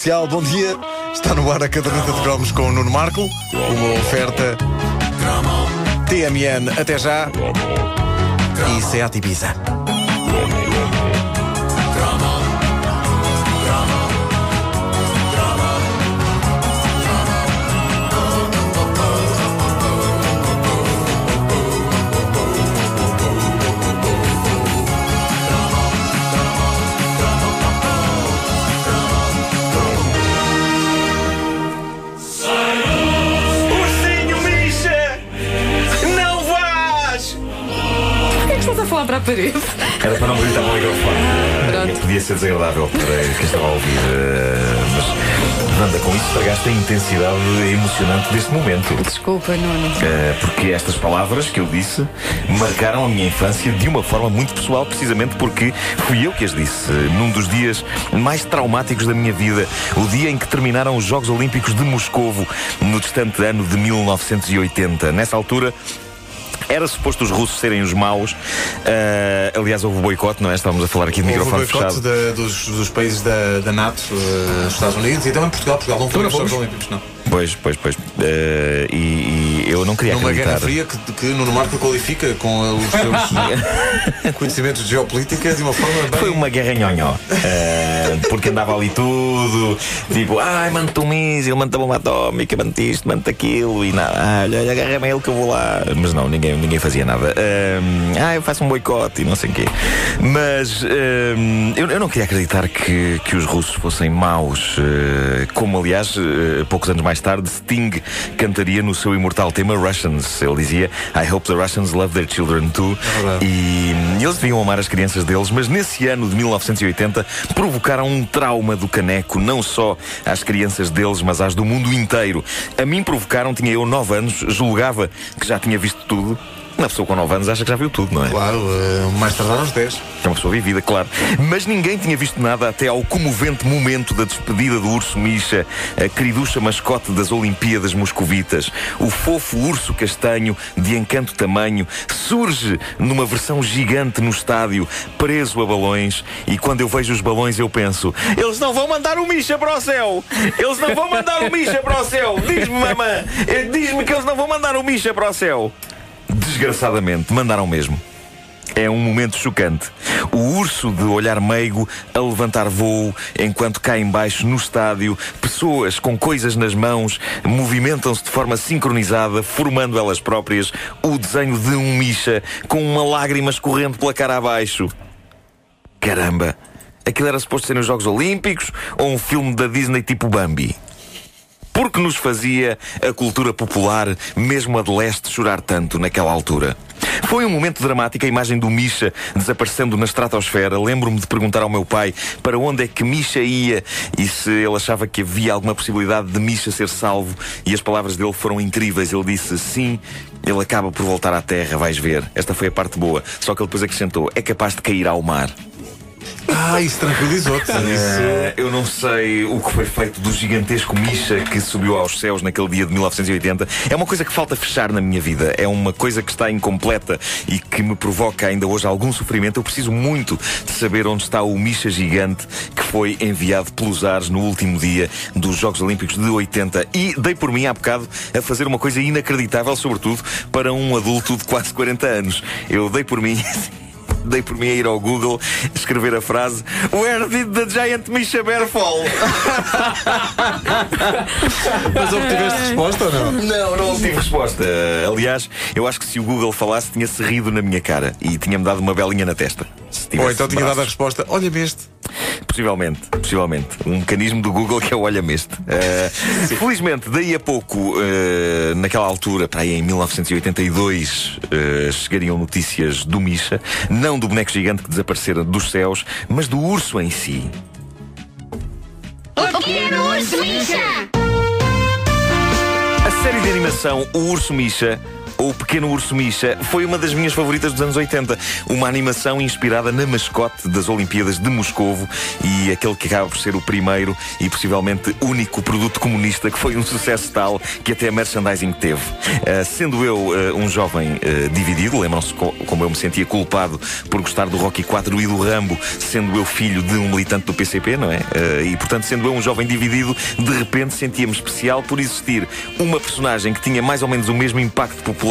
Comercial, bom dia. Está no ar a caderneta de cromos com o Nuno Marco. Uma oferta TMN até já. E Seat Ibiza. Parede? Era para não gritar no microfone. Podia ser desagradável para quem estava a ouvir. eh, Mas, Wanda, com isso estragaste a intensidade emocionante deste momento. Desculpa, Nuno. Eh, porque estas palavras que eu disse marcaram a minha infância de uma forma muito pessoal, precisamente porque fui eu que as disse. Num dos dias mais traumáticos da minha vida, o dia em que terminaram os Jogos Olímpicos de Moscovo, no distante ano de 1980. Nessa altura. Era suposto os russos serem os maus. Eh, aliás, houve boicote, não é? Estávamos a falar aqui de Houve o microfone boicote fechado. da- dos, dos países da, da NATO, os Estados Unidos e também Portugal. Portugal não foi nos Jogos. Olímpicos, não. Pois, pois, pois. Eh, e, e eu não queria Numa acreditar. guerra fria que, que Nuno Marco qualifica com os seus conhecimentos de geopolítica de uma forma bem. Foi uma guerra nhonhó. Eh, porque andava ali tudo, tipo, ai, manda-te um míssil, manda-te a bomba atómica, manda isto, manda aquilo, e nada, ah, olha, agarra-me ele que eu vou lá. Mas não, ninguém, ninguém fazia nada. Eh, ah, eu faço um boicote e não sei o quê. Mas eh, eu, eu não queria acreditar que, que os russos fossem maus. como, aliás, poucos anos mais tarde, Sting cantaria no seu imortal tema Russians. Ele dizia, I hope the Russians love their children too. verdade. E e eles deviam amar as crianças deles, mas nesse ano de 1980 provocaram um trauma do caneco, não só às crianças deles, mas às do mundo inteiro. A mim provocaram, tinha eu 9 anos, julgava que já tinha visto tudo. Uma pessoa com 9 anos acha que já viu tudo, não é? Claro, eh, mais tardar aos 10. É uma pessoa vivida, claro. Mas ninguém tinha visto nada até ao comovente momento da despedida do urso Misha, a queriducha mascote das Olimpíadas Moscovitas. O fofo urso castanho, de encanto tamanho, surge numa versão gigante no estádio, preso a balões. E quando eu vejo os balões, eu penso: eles não vão mandar o Misha para o céu! Eles não vão mandar o Misha para o céu! Diz-me, mamã! Diz-me que eles não vão mandar o Misha para o céu! Desgraçadamente, mandaram mesmo. É um momento chocante. O urso de olhar meigo a levantar voo enquanto cá embaixo no estádio, pessoas com coisas nas mãos movimentam-se de forma sincronizada, formando elas próprias o desenho de um Misha com uma lágrima escorrendo pela cara abaixo. Caramba! Aquilo era suposto serem os Jogos Olímpicos ou um filme da Disney tipo Bambi? Porque nos fazia a cultura popular, mesmo a de leste, chorar tanto naquela altura? Foi um momento dramático a imagem do Misha desaparecendo na estratosfera. Lembro-me de perguntar ao meu pai para onde é que Misha ia e se ele achava que havia alguma possibilidade de Misha ser salvo. E as palavras dele foram incríveis. Ele disse sim. Ele acaba por voltar à terra, vais ver. Esta foi a parte boa. Só que ele depois acrescentou: é capaz de cair ao mar. Ah, isso tranquilizou-te. Eh, eu não sei o que foi feito do gigantesco Misha que subiu aos céus naquele dia de 1980. É uma coisa que falta fechar na minha vida. É uma coisa que está incompleta e que me provoca ainda hoje algum sofrimento. Eu preciso muito de saber onde está o Misha gigante que foi enviado pelos ares no último dia dos Jogos Olímpicos de 80. E dei por mim há bocado a fazer uma coisa inacreditável, sobretudo para um adulto de quase 40 anos. Eu dei por mim. Dei por mim a ir ao Google escrever a frase Where did the giant Misha Bear fall? Mas obtiveste resposta ou não? Não, não tive resposta. Aliás, eu acho que se o Google falasse, tinha-se rido na minha cara e tinha-me dado uma belinha na testa. Ou então tinha dado a resposta: olha-me este. Possivelmente, possivelmente. Um mecanismo do Google que é o olha-me este. Eh, felizmente, daí a pouco, eh, naquela altura, para aí em 1982, eh, chegariam notícias do Misha, não do boneco gigante que desaparecera dos céus, mas do urso em si. O pequeno urso Misha. A série de animação O Urso Misha ou O Pequeno Urso Misha, foi uma das minhas favoritas dos anos 80. Uma animação inspirada na mascote das Olimpíadas de Moscovo e aquele que acaba por ser o primeiro e possivelmente único produto comunista que foi um sucesso tal que até merchandising teve. Uh, sendo eu uh, um jovem uh, dividido, lembram-se co como eu me sentia culpado por gostar do Rocky 4 e do Rambo, sendo eu filho de um militante do PCP, não é? e portanto, sendo eu um jovem dividido, de repente sentia-me especial por existir uma personagem que tinha mais ou menos o mesmo impacto popular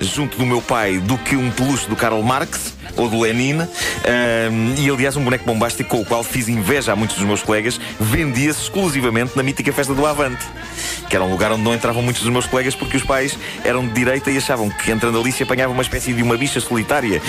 junto do meu pai do que um peluche do Karl Marx ou do Lenin. Um, e aliás, um boneco bombástico com o qual fiz inveja a muitos dos meus colegas, vendia-se exclusivamente na mítica festa do Avante, que era um lugar onde não entravam muitos dos meus colegas porque os pais eram de direita e achavam que entrando ali se apanhava uma espécie de uma bicha solitária.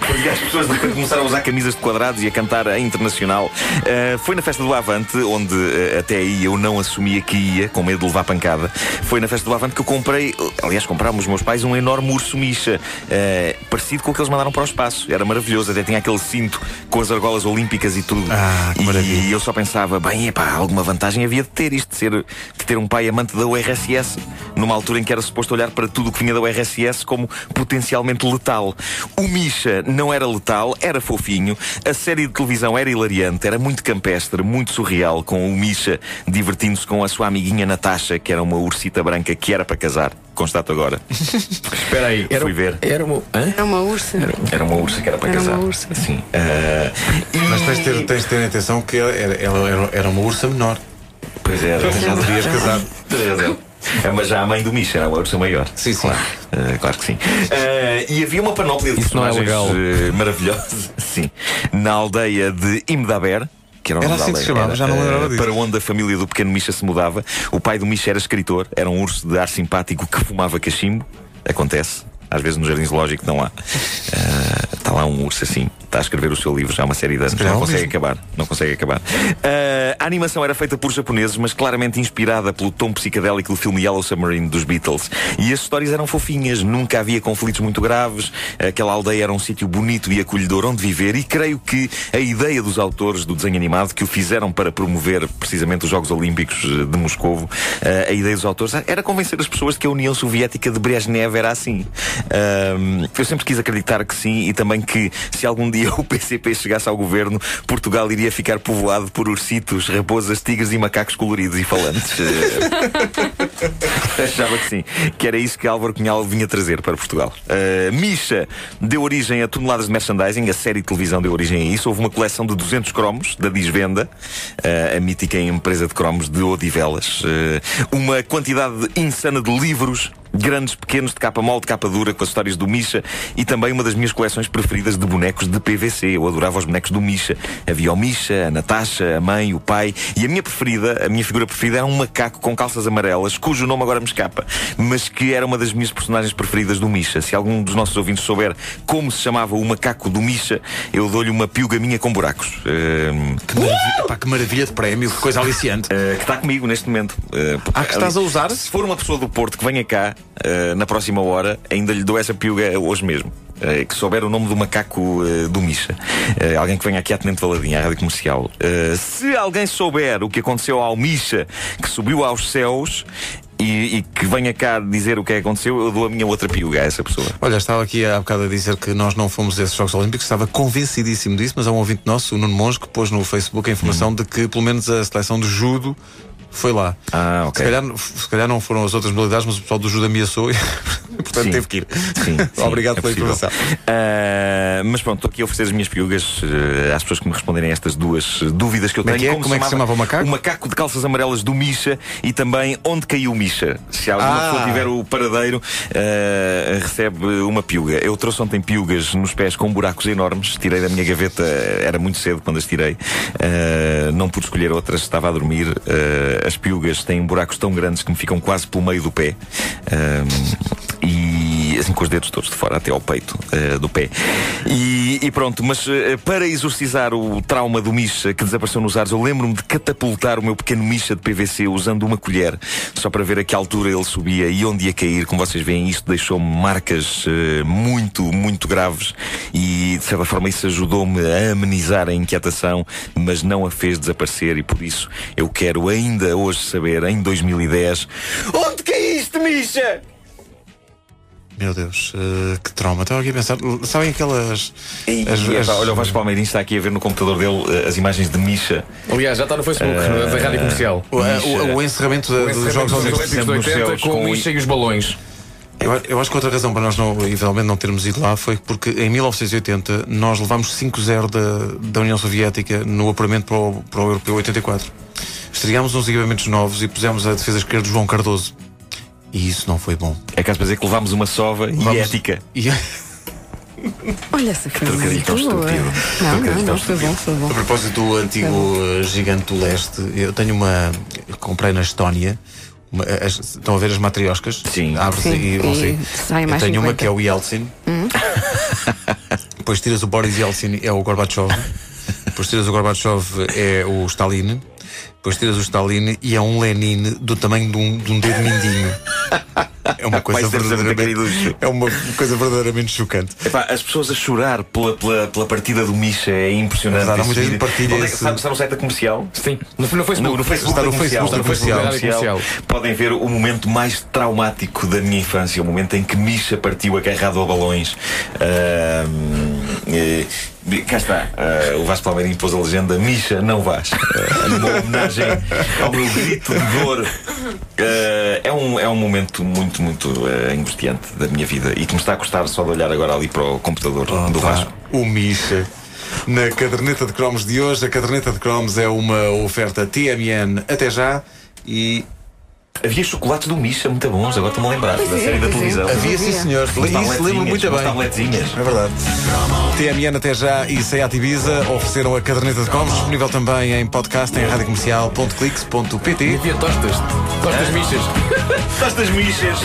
Fazia as pessoas de começaram a usar camisas de quadrados e a cantar a internacional. Uh, foi na festa do Avante, onde uh, até aí eu não assumia que ia, com medo de levar pancada. Foi na festa do Avante que eu comprei, aliás, comprámos os meus pais um enorme urso micha, uh, parecido com o que eles mandaram para o espaço. Era maravilhoso, até tinha aquele cinto com as argolas olímpicas e tudo. Ah, que maravilha. E eu só pensava, bem, epá, alguma vantagem havia de ter isto, de, ser, de ter um pai amante da URSS, numa altura em que era suposto olhar para tudo o que vinha da URSS como potencialmente letal. O Misha não era letal, era fofinho, a série de televisão era hilariante, era muito campestre, muito surreal, com o Misha divertindo-se com a sua amiguinha Natasha, que era uma ursita branca que era para casar constato agora. Espera aí, era, fui ver. Era uma, hã? Era uma ursa. Era, era uma ursa que era para era casar. Uma ursa. Sim. Uh, e... Mas tens de, ter, tens de ter atenção que ela era, ela era uma ursa menor. Pois era. Já devias casar. É, mas já a mãe do Misha era uma ursa maior. Sim, sim. Claro, uh, claro que sim. Uh, e havia uma panóplia de Isso personagens não é uh, maravilhosos. sim. Na aldeia de Imdaber. Que era, era assim que se chamava, já não lembrava disso. Para onde a família do pequeno Misha se mudava. O pai do Misha era escritor, era um urso de ar simpático que fumava cachimbo. Acontece. Às vezes no Jardim Zoológico não há. Uh, está lá um urso assim, está a escrever o seu livro já há uma série de anos. Não consegue acabar. Não consegue acabar. Uh, a animação era feita por japoneses, mas claramente inspirada pelo tom psicadélico do filme Yellow Submarine dos Beatles. E as histórias eram fofinhas, nunca havia conflitos muito graves. Aquela aldeia era um sítio bonito e acolhedor onde viver. E creio que a ideia dos autores do desenho animado, que o fizeram para promover precisamente os Jogos Olímpicos de Moscovo, uh, a ideia dos autores era convencer as pessoas de que a União Soviética de Brezhnev era assim. Um, eu sempre quis acreditar que sim e também que se algum dia o PCP chegasse ao governo, Portugal iria ficar povoado por ursitos, raposas, tigres e macacos coloridos e falantes. Achava que sim, que era isso que Álvaro Cunhal vinha trazer para Portugal. Uh, Misha deu origem a toneladas de merchandising, a série de televisão deu origem a isso. Houve uma coleção de 200 cromos da Disvenda, uh, a mítica empresa de cromos de Odivelas. Uh, uma quantidade insana de livros grandes, pequenos, de capa mole, de capa dura, com as histórias do Misha e também uma das minhas coleções preferidas de bonecos de PVC. Eu adorava os bonecos do Misha. Havia o Misha, a Natasha, a mãe, o pai e a minha preferida, a minha figura preferida era um macaco com calças amarelas, cujo nome agora me escapa, mas que era uma das minhas personagens preferidas do Misha. Se algum dos nossos ouvintes souber como se chamava o macaco do Misha, eu dou-lhe uma piuga minha com buracos. Uh... Que, maravilha, pá, que maravilha de prémio, que coisa aliciante. Uh, que está comigo neste momento. Uh, ah, que estás a usar? Se for uma pessoa do Porto que venha cá, Uh, na próxima hora, ainda lhe dou essa piuga hoje mesmo. Uh, que souber o nome do macaco uh, do Misha. alguém que venha aqui à Tenente Valadinha, à rádio comercial. se alguém souber o que aconteceu ao Misha, que subiu aos céus, e, e, que venha cá dizer o que é que aconteceu, eu dou a minha outra piuga a essa pessoa. Olha, estava aqui há bocado a dizer que nós não fomos a esses Jogos Olímpicos, estava convencidíssimo disso, mas há um ouvinte nosso, o Nuno Monge, que pôs no Facebook a informação hum. de que pelo menos a seleção de judo foi lá. Ah, ok. Se calhar, se calhar não foram as outras modalidades, mas o pessoal do Judo ameaçou e, portanto, sim. teve que ir. Sim, sim Obrigado é pela informação. Uh, mas pronto, estou aqui a oferecer as minhas piugas uh, às pessoas que me responderem a estas duas dúvidas que eu Como tenho. É que é? Como, é que se chamava o macaco? O macaco de calças amarelas do Misha e também onde caiu o Misha. Se alguma ah. pessoa tiver o paradeiro, uh, recebe uma piuga. Eu trouxe ontem piugas nos pés com buracos enormes, tirei da minha gaveta, era muito cedo quando as tirei. não pude escolher outras, estava a dormir. As piugas têm buracos tão grandes que me ficam quase pelo meio do pé. Um, assim com os dedos todos de fora até ao peito uh, do pé. E, e pronto, mas uh, para exorcizar o trauma do Misha que desapareceu nos ares, eu lembro-me de catapultar o meu pequeno Misha de PVC usando uma colher, só para ver a que altura ele subia e onde ia cair. Como vocês veem, isto deixou-me marcas uh, muito, muito graves e de certa forma isso ajudou-me a amenizar a inquietação, mas não a fez desaparecer e por isso eu quero ainda hoje saber, em 2010, onde caíste, Misha? Meu Deus, eh, que trauma. Estava aqui a pensar. Sabem aquelas. As- e, olha, o Vasco Palmeirinho está aqui a ver no computador dele eh, as imagens de Misha. Aliás, já está no Facebook da Rádio Comercial. o, o- o encerramento da- dos Jogos dos Olímpicos. Olímpicos de 80 Nos céus, com com o o- Misha e os balões. Eu, eu acho que outra razão para nós não, eventualmente não termos ido lá foi porque em 1980 nós levámos 5-0 da, da União Soviética no apuramento para o, para o Europeu 84. Estreámos uns equipamentos novos e pusemos a defesa esquerda de João Cardoso. E isso não foi bom. É caso para dizer que levámos uma sova e Vamos- ética. E, a Olha essa tão boa. estúpido. Não, não, não, foi bom, foi bom. propósito do antigo eh, gigante do leste, eu tenho uma. eu comprei na Estónia. uma- as- estão a ver as matrioscas? Sim. Abre-se e vão e sair. sai Eu tenho uma 50. que é o Yeltsin. Depois tiras o Boris Yeltsin, é o Gorbachev. Depois tiras o Gorbachev, é o Stalin. Depois tiras o Stalin e é um Lenin do tamanho de um, de um dedo mindinho. É uma coisa muito verdadeiramente. É uma coisa verdadeiramente chocante. Epá, as pessoas a chorar pela, pela, pela partida do Misha é impressionante. Verdade, há muita gente partilha Onde é que esse- Está, está no site da comercial? Sim, no, no Facebook. No, no Facebook Está no comercial, Facebook, está no no Facebook da Facebook da comercial, podem ver o momento mais traumático da minha infância, o momento em que Misha partiu agarrado a balões. Eh, cá está, ah, o Vasco Palmeirinho pôs a legenda Misha, não vás. Ah, numa homenagem ao meu grito de dor. Ah, é, um, é um momento muito, muito ah, angustiante da minha vida e que me está a custar só de olhar agora ali para o computador do Vá, Vasco. O Misha. Na caderneta de cromos de hoje, a caderneta de cromos é uma oferta TMN até já e Havia chocolates do Misha muito bons, agora estou-me a lembrar da é, série da é. televisão. havia sim senhor. Isso lembro muito bem. tabletezinhas. É verdade. TMN até já e Seat Ibiza ofereceram a caderneta de cromos, disponível também em podcast em radiocomercial.clix.pt. Havia tostas. Tostas michas. Estas Michas!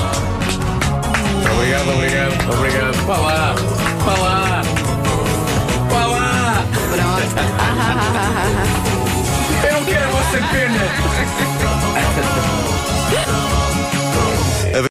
Obrigado, obrigado, obrigado. Vá lá, vá lá. Vá lá. Pronto. Eu não quero a vossa pena. Yeah.